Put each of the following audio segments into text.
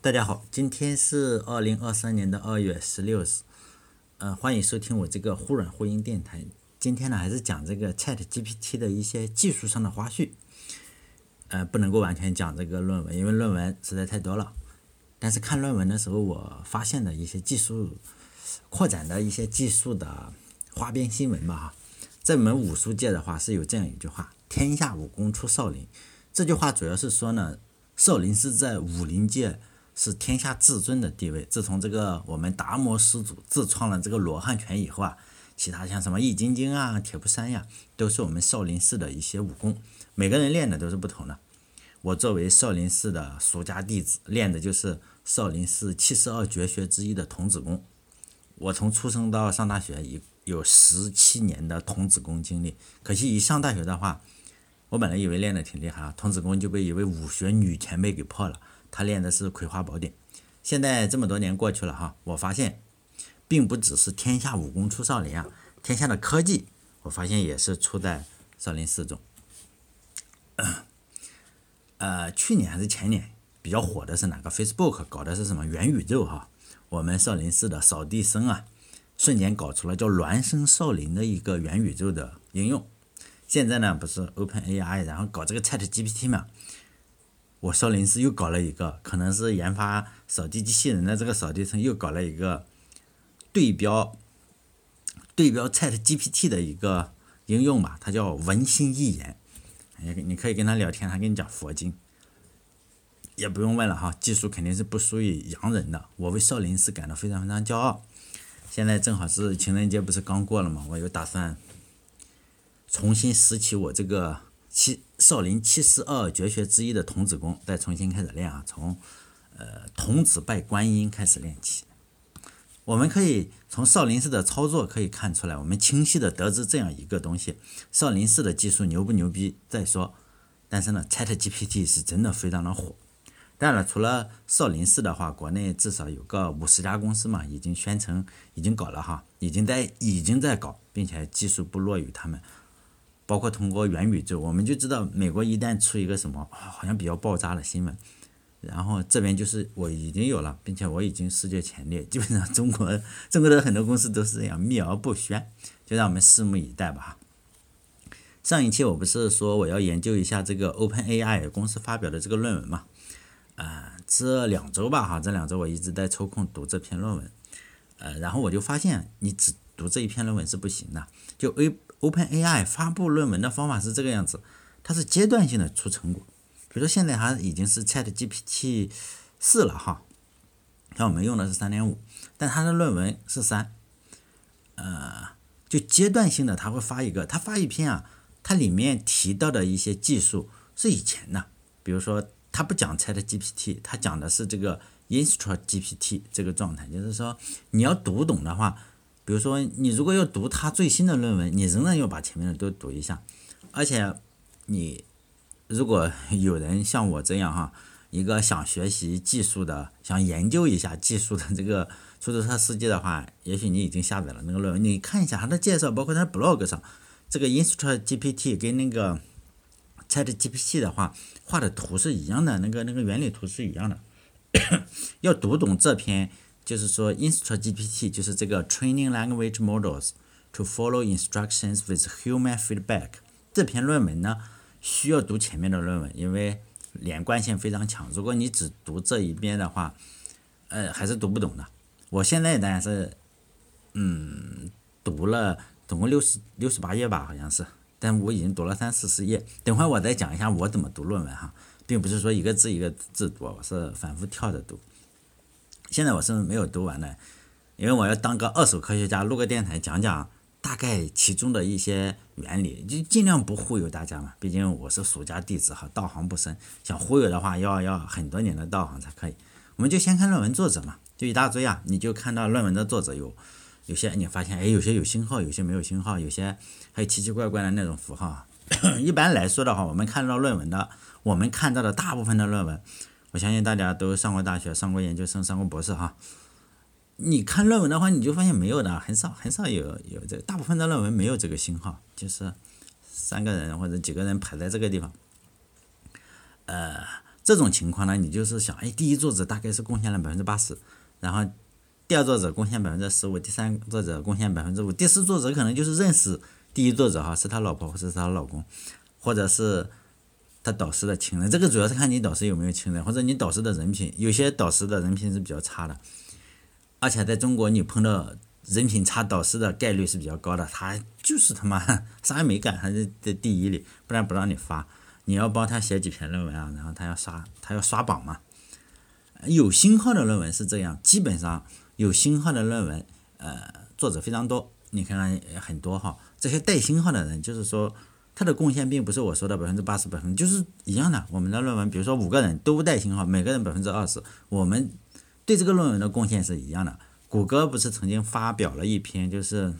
大家好，今天是二零二三年的二月十六日，呃，欢迎收听我这个忽软忽硬电台。今天呢，还是讲这个 Chat GPT 的一些技术上的花絮，呃，不能够完全讲这个论文，因为论文实在太多了。但是看论文的时候，我发现的一些技术扩展的一些技术的花边新闻吧，哈。在我们武术界的话，是有这样一句话：“天下武功出少林。”这句话主要是说呢，少林寺在武林界。是天下至尊的地位。自从这个我们达摩师祖自创了这个罗汉拳以后啊，其他像什么易筋经啊、铁布衫呀，都是我们少林寺的一些武功。每个人练的都是不同的。我作为少林寺的俗家弟子，练的就是少林寺七十二绝学之一的童子功。我从出生到上大学，有有十七年的童子功经历。可惜一上大学的话，我本来以为练的挺厉害啊，童子功就被一位武学女前辈给破了。他练的是《葵花宝典》，现在这么多年过去了哈，我发现，并不只是天下武功出少林啊，天下的科技，我发现也是出在少林寺中。呃，去年还是前年比较火的是哪个？Facebook 搞的是什么元宇宙哈？我们少林寺的扫地僧啊，瞬间搞出了叫“孪生少林”的一个元宇宙的应用。现在呢，不是 OpenAI 然后搞这个 ChatGPT 嘛？我少林寺又搞了一个，可能是研发扫地机器人的这个扫地僧又搞了一个对标对标 Chat GPT 的一个应用吧，它叫文心一言，你你可以跟他聊天，他跟你讲佛经，也不用问了哈，技术肯定是不输于洋人的，我为少林寺感到非常非常骄傲。现在正好是情人节，不是刚过了吗？我又打算重新拾起我这个。七少林七十二绝学之一的童子功，再重新开始练啊，从呃童子拜观音开始练起。我们可以从少林寺的操作可以看出来，我们清晰的得知这样一个东西：少林寺的技术牛不牛逼再说。但是呢，ChatGPT 是真的非常的火。当然了，除了少林寺的话，国内至少有个五十家公司嘛，已经宣称已经搞了哈，已经在已经在搞，并且技术不弱于他们。包括通过元宇宙，我们就知道美国一旦出一个什么好像比较爆炸的新闻，然后这边就是我已经有了，并且我已经世界前列，基本上中国中国的很多公司都是这样秘而不宣，就让我们拭目以待吧。上一期我不是说我要研究一下这个 OpenAI 公司发表的这个论文嘛？啊，这两周吧哈，这两周我一直在抽空读这篇论文，呃，然后我就发现你只读这一篇论文是不行的，就 A。OpenAI 发布论文的方法是这个样子，它是阶段性的出成果。比如说现在它已经是 ChatGPT 四了哈，像我们用的是三点五，但它的论文是三，呃，就阶段性的他会发一个，他发一篇啊，它里面提到的一些技术是以前的，比如说他不讲 ChatGPT，他讲的是这个 InstruGPT 这个状态，就是说你要读懂的话。比如说，你如果要读他最新的论文，你仍然要把前面的都读一下。而且，你如果有人像我这样哈，一个想学习技术的，想研究一下技术的这个出租车司机的话，也许你已经下载了那个论文，你看一下他的介绍，包括他 blog 上，这个 Instruct GPT 跟那个 Chat GPT 的话画的图是一样的，那个那个原理图是一样的。要读懂这篇。就是说，InstruGPT 就是这个 Training Language Models to Follow Instructions with Human Feedback 这篇论文呢，需要读前面的论文，因为连贯性非常强。如果你只读这一边的话，呃，还是读不懂的。我现在当然是，嗯，读了总共六十六十八页吧，好像是，但我已经读了三四十页。等会我再讲一下我怎么读论文哈，并不是说一个字一个字读，我是反复跳着读。现在我是没有读完的，因为我要当个二手科学家，录个电台讲讲大概其中的一些原理，就尽量不忽悠大家嘛。毕竟我是俗家弟子哈，道行不深，想忽悠的话要要很多年的道行才可以。我们就先看论文作者嘛，就一大堆啊，你就看到论文的作者有有些你发现哎，有些有星号，有些没有星号，有些还有奇奇怪怪的那种符号。一般来说的话，我们看到论文的，我们看到的大部分的论文。我相信大家都上过大学，上过研究生，上过博士哈。你看论文的话，你就发现没有的，很少很少有有这，大部分的论文没有这个星号，就是三个人或者几个人排在这个地方。呃，这种情况呢，你就是想，哎，第一作者大概是贡献了百分之八十，然后第二作者贡献百分之十五，第三作者贡献百分之五，第四作者可能就是认识第一作者哈，是他老婆或者是他老公，或者是他导师的亲人。这个主要是看你导师有没有亲人，或者你导师的人品。有些导师的人品是比较差的，而且在中国你碰到人品差导师的概率是比较高的，他就是他妈啥也没干，还是在第一里，不然不让你发。你要帮他写几篇论文啊，然后他要刷，他要刷榜嘛。有星号的论文是这样，基本上有星号的论文，呃，作者非常多，你看看很多哈。这些带星号的人，就是说他的贡献并不是我说的百分之八十、百分就是一样的。我们的论文，比如说五个人都带星号，每个人百分之二十，我们对这个论文的贡献是一样的。谷歌不是曾经发表了一篇就是，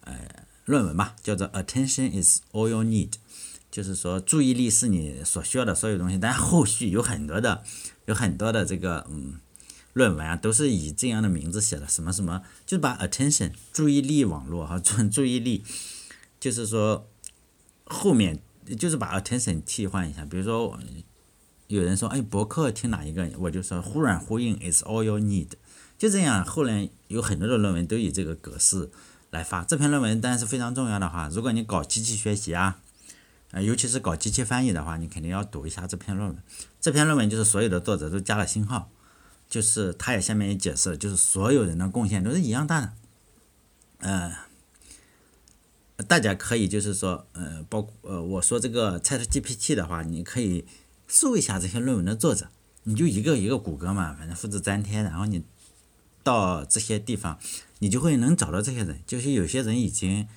呃，论文嘛，叫做 “Attention is all you need”。就是说，注意力是你所需要的所有东西，但后续有很多的，有很多的这个嗯论文啊，都是以这样的名字写的，什么什么，就是把 attention 注意力网络哈，注注意力，就是说后面就是把 attention 替换一下，比如说有人说，哎，博客听哪一个，我就说忽软呼应 is all you need，就这样，后来有很多的论文都以这个格式来发。这篇论文当然是非常重要的话，如果你搞机器学习啊。呃，尤其是搞机器翻译的话，你肯定要读一下这篇论文。这篇论文就是所有的作者都加了星号，就是他也下面也解释了，就是所有人的贡献都是一样大的。呃，大家可以就是说，呃，包括呃，我说这个 ChatGPT 的话，你可以搜一下这些论文的作者，你就一个一个谷歌嘛，反正复制粘贴，然后你到这些地方，你就会能找到这些人。就是有些人已经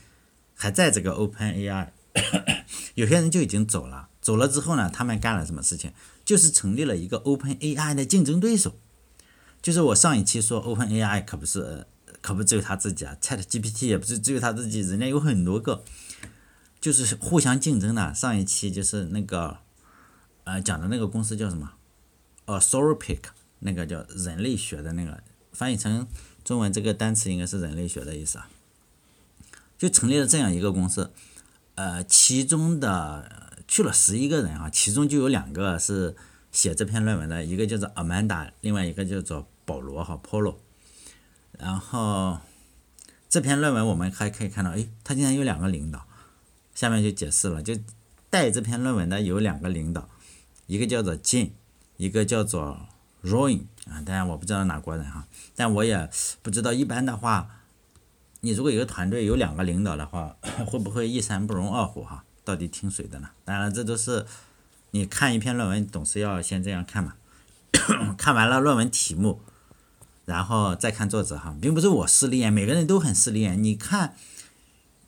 还在这个 OpenAI。有些人就已经走了，走了之后呢，他们干了什么事情？就是成立了一个 Open AI 的竞争对手。就是我上一期说 Open AI 可不是，可不只有他自己啊，Chat GPT 也不是只有他自己，人家有很多个，就是互相竞争的。上一期就是那个，呃，讲的那个公司叫什么？哦，Soropic，那个叫人类学的那个，翻译成中文这个单词应该是人类学的意思啊。就成立了这样一个公司。呃，其中的去了十一个人啊，其中就有两个是写这篇论文的，一个叫做 Amanda，另外一个叫做保罗哈 Polo。然后这篇论文我们还可以看到，哎，他竟然有两个领导。下面就解释了，就带这篇论文的有两个领导，一个叫做 Jin，一个叫做 Roy 啊，当然我不知道哪国人哈，但我也不知道一般的话。你如果一个团队有两个领导的话，会不会一山不容二虎哈？到底听谁的呢？当然，这都是你看一篇论文，总是要先这样看嘛。看完了论文题目，然后再看作者哈，并不是我失恋，每个人都很失恋。你看，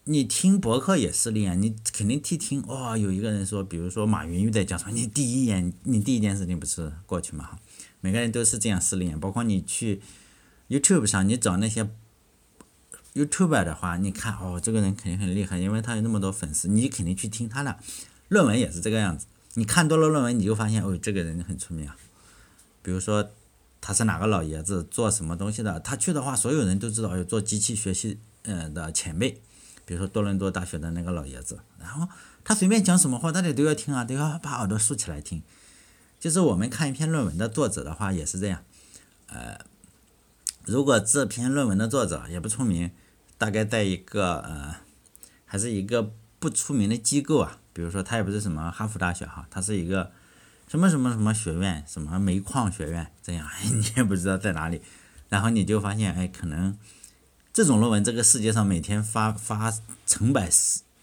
你听博客也失恋，你肯定听听哇，有一个人说，比如说马云又在讲什么，你第一眼，你第一件事情不是过去嘛哈？每个人都是这样失恋，包括你去 YouTube 上，你找那些。YouTube 的话，你看哦，这个人肯定很厉害，因为他有那么多粉丝，你肯定去听他的。论文也是这个样子，你看多了论文，你就发现哦，这个人很出名啊。比如说他是哪个老爷子，做什么东西的，他去的话，所有人都知道有做机器学习嗯的前辈，比如说多伦多大学的那个老爷子，然后他随便讲什么话，大家都要听啊，都要把耳朵竖起来听。就是我们看一篇论文的作者的话，也是这样，呃，如果这篇论文的作者也不出名。大概在一个呃，还是一个不出名的机构啊，比如说他也不是什么哈佛大学哈，他是一个什么什么什么学院，什么煤矿学院这样，你也不知道在哪里，然后你就发现哎，可能这种论文这个世界上每天发发成百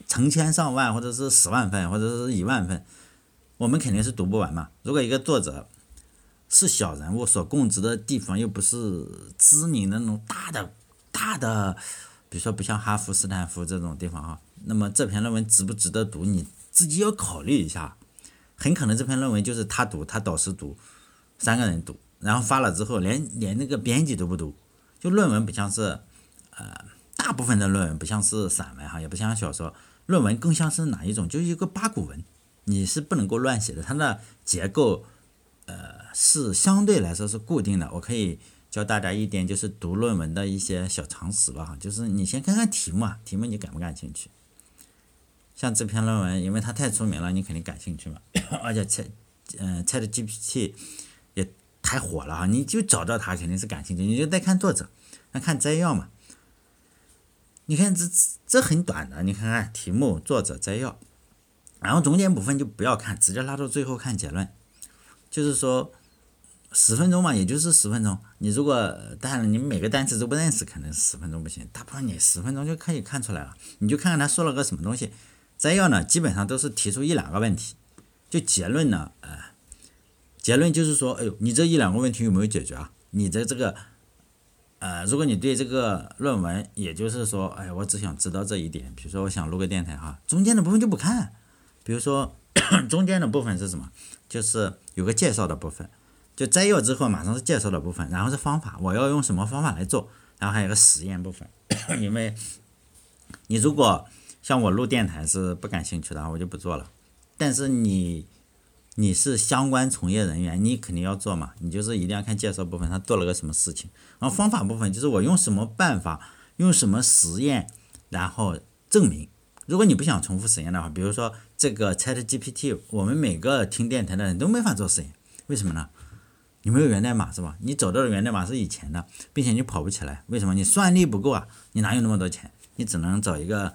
成千上万，或者是十万份，或者是一万份，我们肯定是读不完嘛。如果一个作者是小人物，所供职的地方又不是知名的那种大的大的。比如说不像哈佛、斯坦福这种地方哈，那么这篇论文值不值得读，你自己要考虑一下。很可能这篇论文就是他读，他导师读，三个人读，然后发了之后连连那个编辑都不读。就论文不像是，呃，大部分的论文不像是散文哈，也不像小说，论文更像是哪一种？就是一个八股文，你是不能够乱写的，它的结构，呃，是相对来说是固定的。我可以。教大家一点就是读论文的一些小常识吧，哈，就是你先看看题目啊，题目你感不感兴趣？像这篇论文，因为它太出名了，你肯定感兴趣嘛。而且嗯，ChatGPT 也太火了哈，你就找到它肯定是感兴趣，你就再看作者，那看摘要嘛。你看这这很短的，你看看题目、作者、摘要，然后中间部分就不要看，直接拉到最后看结论。就是说十分钟嘛，也就是十分钟。你如果当然你每个单词都不认识，可能十分钟不行。大部分你十分钟就可以看出来了。你就看看他说了个什么东西。摘要呢，基本上都是提出一两个问题。就结论呢，呃，结论就是说，哎呦，你这一两个问题有没有解决啊？你的这个。呃，如果你对这个论文，也就是说，哎，我只想知道这一点，比如说我想录个电台哈，中间的部分就不看。比如说 中间的部分是什么？就是有个介绍的部分，就摘要之后马上是介绍的部分，然后是方法，我要用什么方法来做，然后还有个实验部分。因为你如果像我录电台是不感兴趣的，我就不做了。但是你。你是相关从业人员，你肯定要做嘛。你就是一定要看介绍部分，他做了个什么事情。然后方法部分就是我用什么办法，用什么实验，然后证明。如果你不想重复实验的话，比如说这个 ChatGPT，我们每个听电台的人都没法做实验，为什么呢？你没有源代码是吧？你找到的源代码是以前的，并且你跑不起来，为什么？你算力不够啊，你哪有那么多钱？你只能找一个，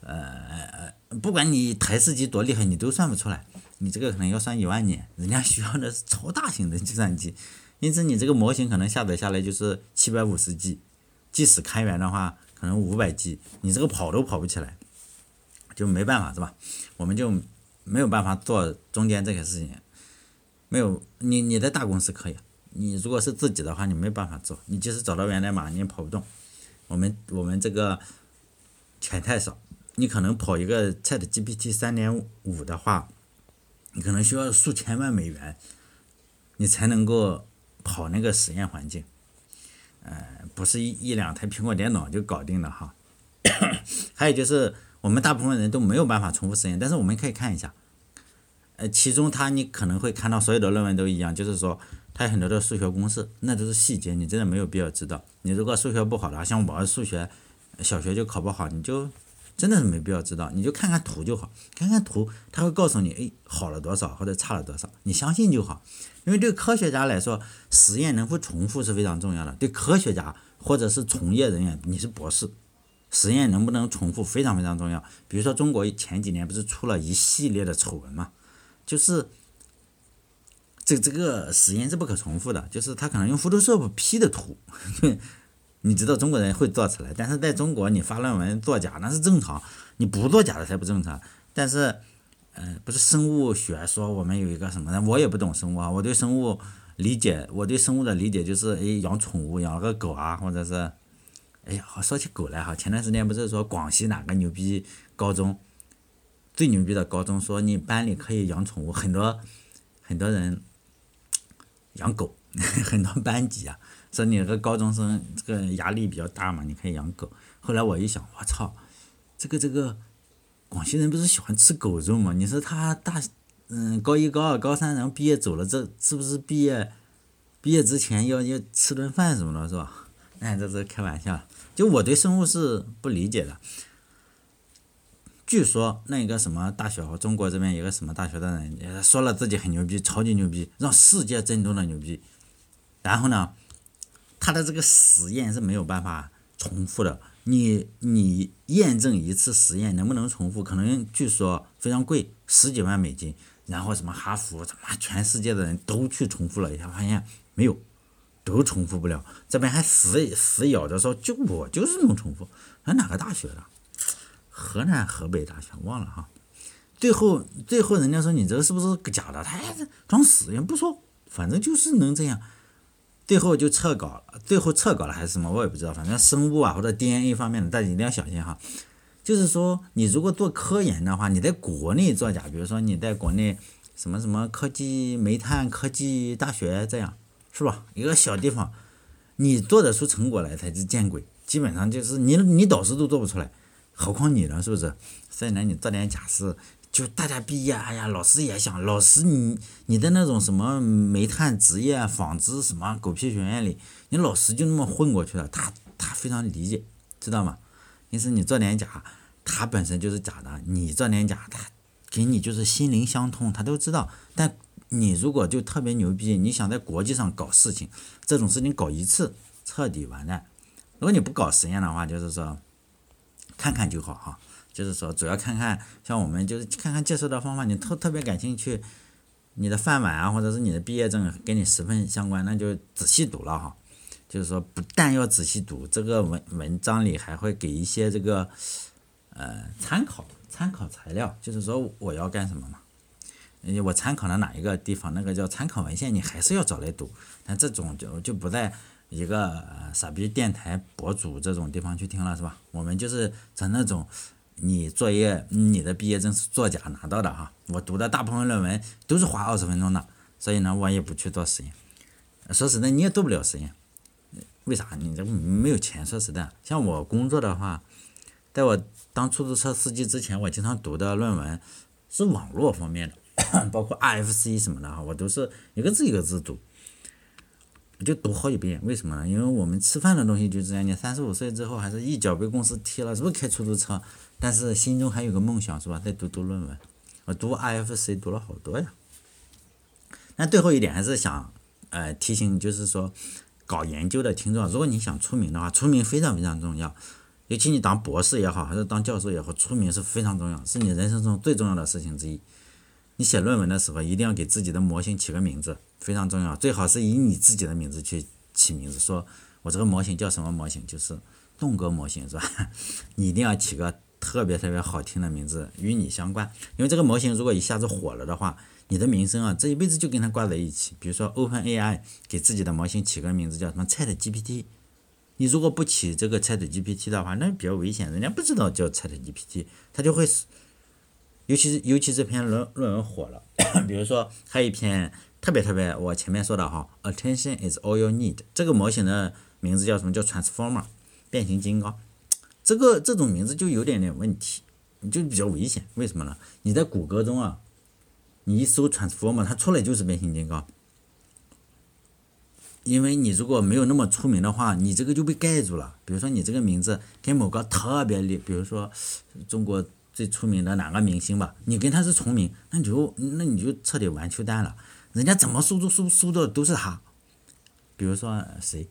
呃，不管你台式机多厉害，你都算不出来。你这个可能要算一万年，人家需要的是超大型的计算机，因此你这个模型可能下载下来就是七百五十 G，即使开源的话可能五百 G，你这个跑都跑不起来，就没办法是吧？我们就没有办法做中间这些事情，没有你你在大公司可以，你如果是自己的话你没办法做，你即使找到源代码你也跑不动，我们我们这个钱太少，你可能跑一个 ChatGPT 三点五的话。你可能需要数千万美元，你才能够跑那个实验环境，呃，不是一一两台苹果电脑就搞定了哈。还有就是我们大部分人都没有办法重复实验，但是我们可以看一下，呃，其中它你可能会看到所有的论文都一样，就是说它有很多的数学公式，那都是细节，你真的没有必要知道。你如果数学不好的话，像我数学小学就考不好，你就。真的是没必要知道，你就看看图就好，看看图，他会告诉你，哎，好了多少或者差了多少，你相信就好。因为对科学家来说，实验能否重复是非常重要的。对科学家或者是从业人员，你是博士，实验能不能重复非常非常重要。比如说中国前几年不是出了一系列的丑闻嘛，就是这这个实验是不可重复的，就是他可能用 Photoshop P 的图。你知道中国人会做出来，但是在中国你发论文作假那是正常，你不作假的才不正常。但是，呃，不是生物学说我们有一个什么呢？我也不懂生物啊，我对生物理解，我对生物的理解就是，哎，养宠物养了个狗啊，或者是，哎呀，说起狗来哈，前段时间不是说广西哪个牛逼高中，最牛逼的高中说你班里可以养宠物，很多很多人养狗，很多班级啊。说你这个高中生这个压力比较大嘛，你可以养狗。后来我一想，我操，这个这个广西人不是喜欢吃狗肉嘛？你说他大嗯高一高二高三然后毕业走了，这是不是毕业毕业之前要要吃顿饭什么的，是吧？哎，这是开玩笑。就我对生物是不理解的。据说那个什么大学，中国这边有个什么大学的人说了自己很牛逼，超级牛逼，让世界震动的牛逼。然后呢？他的这个实验是没有办法重复的，你你验证一次实验能不能重复，可能据说非常贵，十几万美金。然后什么哈佛，他妈全世界的人都去重复了一下，发现没有，都重复不了。这边还死死咬着说，就我就是能重复。那哪个大学的？河南河北大学忘了哈。最后最后人家说你这个是不是假的？他还是装死也不说，反正就是能这样。最后就撤稿了，最后撤稿了还是什么，我也不知道。反正生物啊或者 DNA 方面的，大家一定要小心哈。就是说，你如果做科研的话，你在国内作假，比如说你在国内什么什么科技煤炭科技大学这样，是吧？一个小地方，你做得出成果来才是见鬼。基本上就是你你导师都做不出来，何况你呢？是不是？所以呢，你做点假事。就大家毕业，哎呀，老师也想，老师你你的那种什么煤炭职业纺织什么狗屁学院里，你老师就那么混过去了，他他非常理解，知道吗？因此你做点假，他本身就是假的，你做点假，他给你就是心灵相通，他都知道。但你如果就特别牛逼，你想在国际上搞事情，这种事情搞一次彻底完蛋。如果你不搞实验的话，就是说 看看就好哈。就是说主要看看像我们就是看看介绍的方法，你特特别感兴趣，你的饭碗啊或者是你的毕业证跟你十分相关，那就仔细读了哈。就是说不但要仔细读，这个文文章里还会给一些这个呃参考参考材料，就是说我要干什么嘛。我参考了哪一个地方，那个叫参考文献，你还是要找来读。但这种就就不在一个傻逼电台博主这种地方去听了，是吧？我们就是在那种你作业，你的毕业证是作假拿到的哈。我读的大部分论文都是花二十分钟的，所以呢，我也不去做实验。说实在，你也做不了实验，为啥？你这没有钱。说实在，像我工作的话，在我当出租车司机之前，我经常读的论文是网络方面的。包括 RFC 什么的哈，我都是一个字一个字读，我就读好几遍。为什么呢？因为我们吃饭的东西就这样。你三十五岁之后，还是一脚被公司踢了，是不是开出租车？但是心中还有个梦想，是吧？再读读论文，我读 I F C 读了好多呀。那最后一点还是想，呃，提醒就是说，搞研究的听众，如果你想出名的话，出名非常非常重要。尤其你当博士也好，还是当教授也好，出名是非常重要，是你人生中最重要的事情之一。你写论文的时候，一定要给自己的模型起个名字，非常重要。最好是以你自己的名字去起名字，说我这个模型叫什么模型，就是动格模型，是吧？你一定要起个特别特别好听的名字，与你相关。因为这个模型如果一下子火了的话，你的名声啊，这一辈子就跟它挂在一起。比如说 OpenAI 给自己的模型起个名字叫什么 ChatGPT，你如果不起这个 ChatGPT 的话，那比较危险，人家不知道叫 ChatGPT，他就会。尤其是尤其这篇论论文火了，比如说还有一篇特别特别，我前面说的哈，Attention is all you need，这个模型的名字叫什么叫 Transformer，变形金刚，这个这种名字就有点点问题，你就比较危险，为什么呢？你在谷歌中啊，你一搜 Transformer，它出来就是变形金刚，因为你如果没有那么出名的话，你这个就被盖住了。比如说你这个名字跟某个特别厉，比如说中国。最出名的哪个明星吧？你跟他是重名，那你就那你就彻底完球蛋了。人家怎么搜都搜搜的都是他。比如说谁，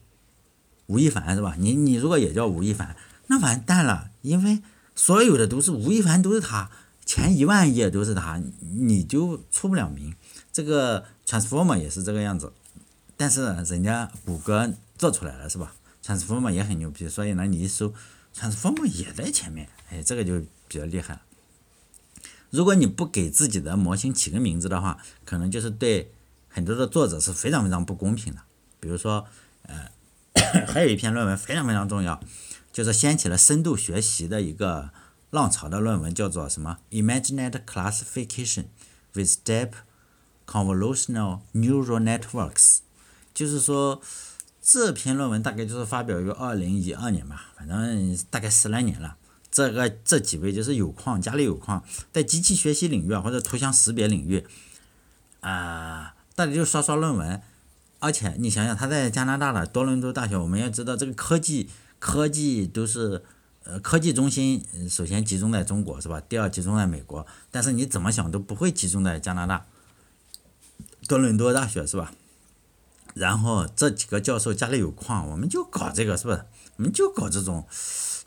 吴亦凡是吧？你你如果也叫吴亦凡，那完蛋了，因为所有的都是吴亦凡，都是他，前一万页都是他，你就出不了名。这个 Transformer 也是这个样子，但是人家谷歌做出来了是吧？Transformer 也很牛逼，所以呢，你一搜 Transformer 也在前面，哎，这个就。比较厉害。如果你不给自己的模型起个名字的话，可能就是对很多的作者是非常非常不公平的。比如说，呃，还有一篇论文非常非常重要，就是掀起了深度学习的一个浪潮的论文，叫做什么？Imaginate Classification with Deep Convolutional Neural Networks。就是说，这篇论文大概就是发表于二零一二年吧，反正大概十来年了。这个这几位就是有矿，家里有矿，在机器学习领域，或者图像识别领域，啊，大家就刷刷论文。而且你想想，他在加拿大的多伦多大学，我们要知道这个科技科技都是呃科技中心，首先集中在中国是吧？第二集中在美国，但是你怎么想都不会集中在加拿大多伦多大学是吧？然后这几个教授家里有矿，我们就搞这个是不是？我们就搞这种。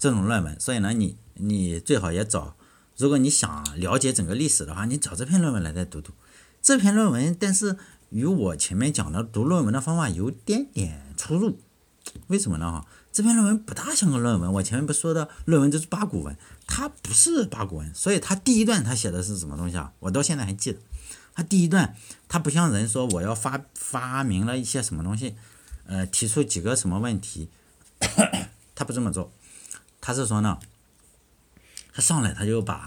这种论文，所以呢，你你最好也找，如果你想了解整个历史的话，你找这篇论文来再读读。这篇论文，但是与我前面讲的读论文的方法有点点出入，为什么呢？哈，这篇论文不大像个论文。我前面不说的论文都是八股文，它不是八股文，所以它第一段它写的是什么东西啊？我到现在还记得，他第一段他不像人说我要发发明了一些什么东西，呃，提出几个什么问题，他不这么做。他是说呢，他上来他就把，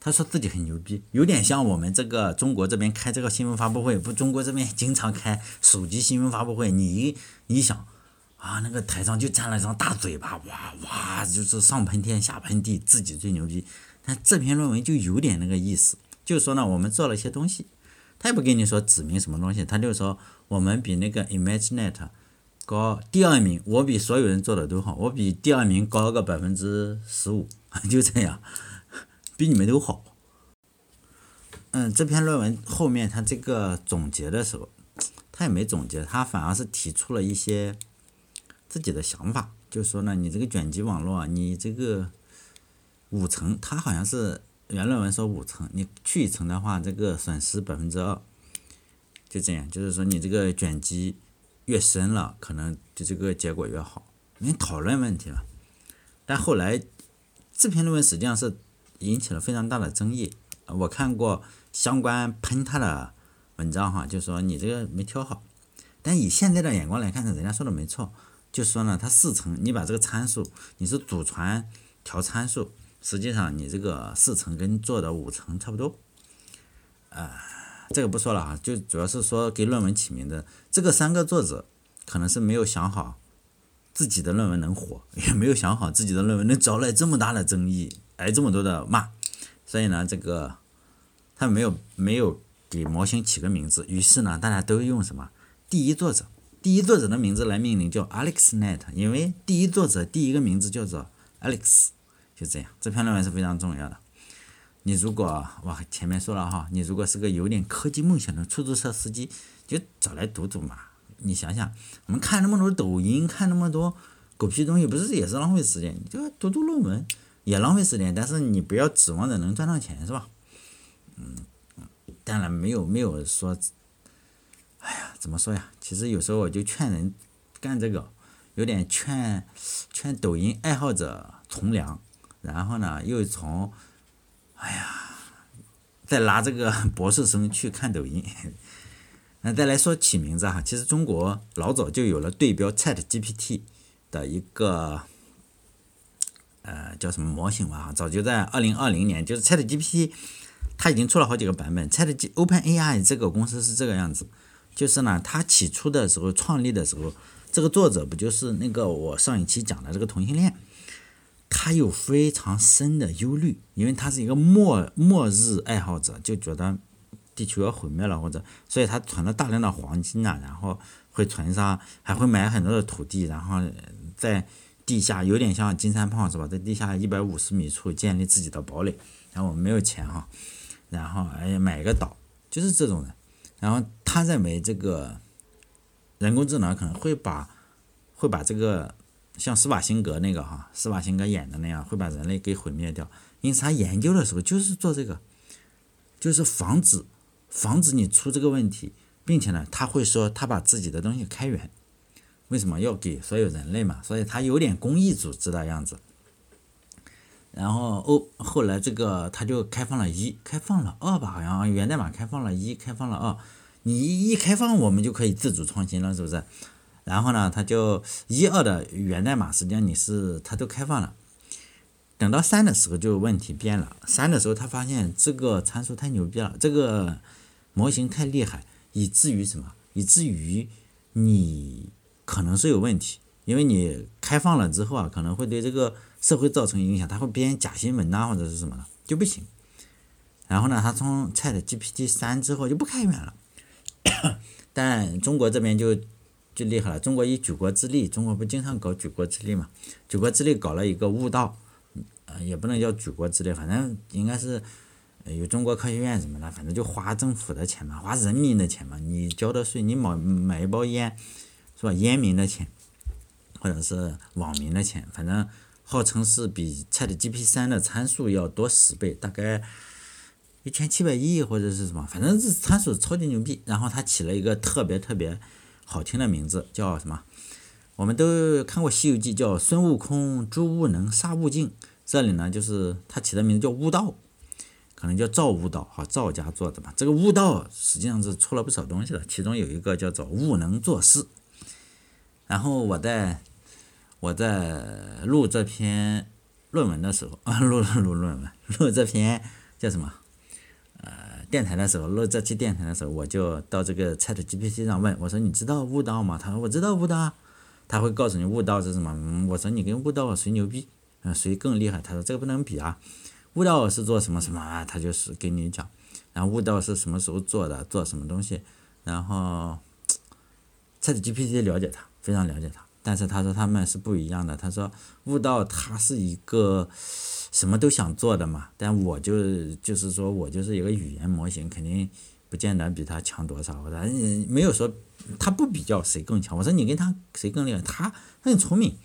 他说自己很牛逼，有点像我们这个中国这边开这个新闻发布会，不，中国这边经常开手机新闻发布会，你你想，啊，那个台上就站了一张大嘴巴，哇哇，就是上喷天下喷地，自己最牛逼。但这篇论文就有点那个意思，就说呢，我们做了一些东西，他也不跟你说指明什么东西，他就说我们比那个 ImageNet。高第二名，我比所有人做的都好，我比第二名高个百分之十五，就这样，比你们都好。嗯，这篇论文后面他这个总结的时候，他也没总结，他反而是提出了一些自己的想法，就说呢，你这个卷积网络，你这个五层，他好像是原论文说五层，你去一层的话，这个损失百分之二，就这样，就是说你这个卷积越深了，可能就这个结果越好。你讨论问题了，但后来这篇论文实际上是引起了非常大的争议。我看过相关喷他的文章哈，就说你这个没挑好。但以现在的眼光来看呢，人家说的没错，就说呢，它四层，你把这个参数，你是祖传调参数，实际上你这个四层跟做的五层差不多。啊，这个不说了啊，就主要是说给论文起名的这个三个作者可能是没有想好。自己的论文能火，也没有想好自己的论文能招来这么大的争议，挨这么多的骂，所以呢，这个他没有没有给模型起个名字，于是呢，大家都用什么第一作者，第一作者的名字来命名，叫 AlexNet，因为第一作者第一个名字叫做 Alex，就这样，这篇论文是非常重要的。你如果哇前面说了哈，你如果是个有点科技梦想的出租车司机，就找来读读嘛。你想想，我们看那么多抖音，看那么多狗屁东西，不是也是浪费时间？你就读读论文也浪费时间，但是你不要指望着能赚到钱，是吧？嗯，当然没有没有说，哎呀，怎么说呀？其实有时候我就劝人干这个，有点劝劝抖音爱好者从良，然后呢又从，哎呀，再拉这个 博士生去看抖音。那再来说起名字哈，其实中国老早就有了对标 Chat GPT 的一个，呃，叫什么模型吧？早就在二零二零年，就是 Chat GPT，它已经出了好几个版本。Chat G Open AI 这个公司是这个样子，就是呢，它起初的时候创立的时候，这个作者不就是那个我上一期讲的这个同性恋，他有非常深的忧虑，因为他是一个末末日爱好者，就觉得。地球要毁灭了，或者，所以他存了大量的黄金呐，然后会存上，还会买很多的土地，然后在地下有点像金三胖是吧？在地下一百五十米处建立自己的堡垒。然后我们没有钱哈，然后哎买一个岛，就是这种人。然后他认为这个人工智能可能会把会把这个像施瓦辛格那个哈，施瓦辛格演的那样，会把人类给毁灭掉。因此他研究的时候就是做这个，就是防止。防止你出这个问题，并且呢，他会说他把自己的东西开源，为什么要给所有人类嘛？所以他有点公益组织的样子。然后哦，后来这个他就开放了一，开放了二吧，好像源代码开放了一，开放了二，你一开放我们就可以自主创新了，是不是？然后呢，他就一二的源代码实际上你是他都开放了。等到三的时候就问题变了，三的时候他发现这个参数太牛逼了，这个。模型太厉害，以至于什么？以至于你可能是有问题，因为你开放了之后啊，可能会对这个社会造成影响，它会编假新闻呐，或者是什么的就不行。然后呢，他从 Chat GPT 三之后就不开源了。但中国这边就就厉害了，中国以举国之力，中国不经常搞举国之力嘛？举国之力搞了一个悟道，呃，也不能叫举国之力，反正应该是。有中国科学院什么的，反正就花政府的钱嘛，花人民的钱嘛。你交的税，你买买一包烟，是吧？烟民的钱，或者是网民的钱，反正号称是比 chat G P 三的参数要多十倍，大概一千七百亿或者是什么，反正是参数超级牛逼。然后他起了一个特别特别好听的名字，叫什么？我们都看过《西游记》，叫孙悟空猪悟能杀悟净。这里呢，就是他起的名字叫悟道。可能叫赵悟道哈，赵家做的吧。这个悟道实际上是出了不少东西的，其中有一个叫做悟能做事。然后我在我在录这篇论文的时候啊，录录论文，录这篇叫什么？电台的时候，录这期电台的时候，我就到这个 Chat GPT 上问我说：“你知道悟道吗？”他说：“我知道悟道。”他会告诉你悟道是什么。我说：“你跟悟道谁牛逼？嗯，谁更厉害？”他说：“这个不能比啊。”悟道是做什么什么啊？他就是给你讲，然后悟道是什么时候做的，做什么东西，然后，ChatGPT 了解他，非常了解他，但是他说他们是不一样的。他说悟道它是一个什么都想做的嘛，但我就就是说我就是一个语言模型，肯定不见得比他强多少。我说没有说他不比较谁更强。我说你跟他谁更厉害？他他很聪明，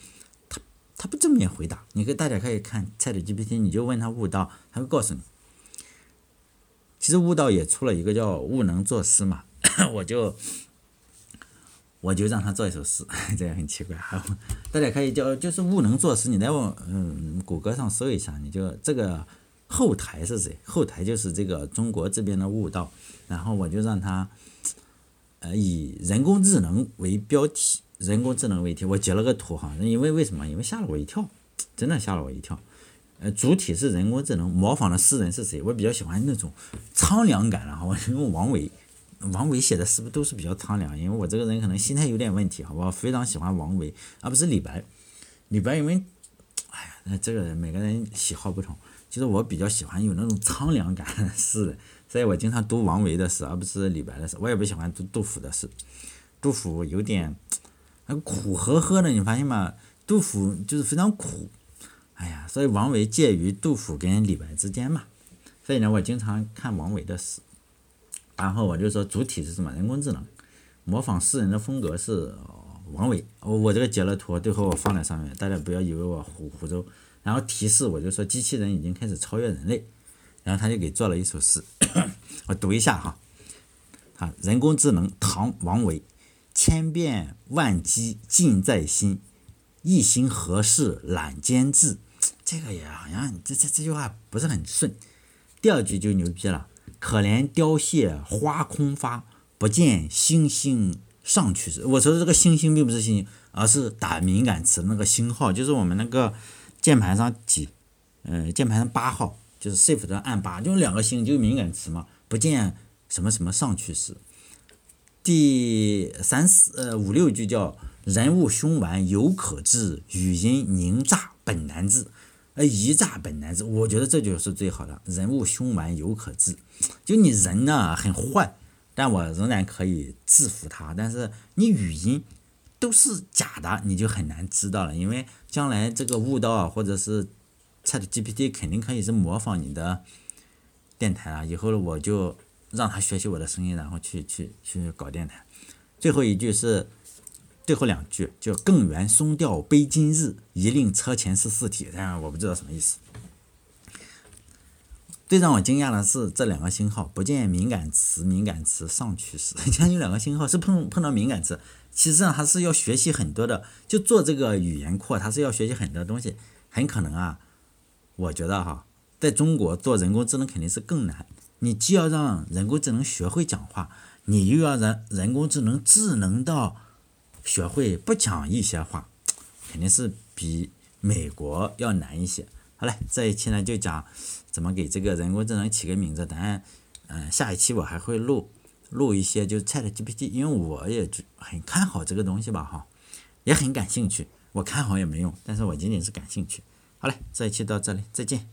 他他不正面回答。你可以大家可以看 ChatGPT，你就问他悟道，他会告诉你。其实悟道也出了一个叫悟能作诗嘛，我就我就让他做一首诗，这也很奇怪。还有大家可以叫就是悟能作诗，你在我嗯谷歌上搜一下，你就这个后台是谁？后台就是这个中国这边的悟道，然后我就让他呃以人工智能为标题，人工智能为题，我截了个图哈，因为为什么？因为吓了我一跳，真的吓了我一跳。呃，主体是人工智能，模仿的诗人是谁？我比较喜欢那种苍凉感，然后我用王维，王维写的是不是都是比较苍凉？因为我这个人可能心态有点问题，好吧？非常喜欢王维，而不是李白。李白因为，哎呀，那这个人每个人喜好不同。其实我比较喜欢有那种苍凉感的诗，所以我经常读王维的诗，而不是李白的诗。我也不喜欢读杜甫的诗，杜甫有点苦呵呵的，你发现吗？杜甫就是非常苦。哎呀，所以王维介于杜甫跟李白之间嘛，所以呢，我经常看王维的诗，然后我就说主体是什么？人工智能，模仿诗人的风格是王维。我我这个截了图，最后我放在上面，大家不要以为我胡胡诌。然后提示我就说机器人已经开始超越人类，然后他就给做了一首诗，我读一下哈，啊，人工智能，唐王维，千变万机尽在心，一心何事懒兼治。这个也好像这这这句话不是很顺，第二句就牛逼了。可怜凋谢花空发，不见星星上去时。我说的这个星星并不是星星，而是打敏感词那个星号，就是我们那个键盘上几，呃，键盘上八号，就是 Shift 按八，就两个星，就敏感词嘛。不见什么什么上去时。第三四呃五六句叫人物凶顽犹可治，语音凝诈本难治。呃，一诈本难治，我觉得这就是最好的。人物凶顽犹可治，就你人呢很坏，但我仍然可以制服他。但是你语音都是假的，你就很难知道了。因为将来这个悟道或者是 ChatGPT 肯定可以是模仿你的电台啊。以后我就让他学习我的声音，然后去去去搞电台。最后一句是。最后两句叫“更圆松调悲今日，一令车前是四体”，但我不知道什么意思。最让我惊讶的是这两个星号不见敏感词，敏感词上去时，像有两个星号是碰碰到敏感词，其实上还是要学习很多的。就做这个语言库，它是要学习很多东西，很可能啊，我觉得哈，在中国做人工智能肯定是更难。你既要让人工智能学会讲话，你又要让人工智能智能到。学会不讲一些话，肯定是比美国要难一些。好嘞，这一期呢就讲怎么给这个人工智能起个名字。当然，嗯，下一期我还会录录一些，就 Chat GPT，因为我也很看好这个东西吧，哈，也很感兴趣。我看好也没用，但是我仅仅是感兴趣。好嘞，这一期到这里，再见。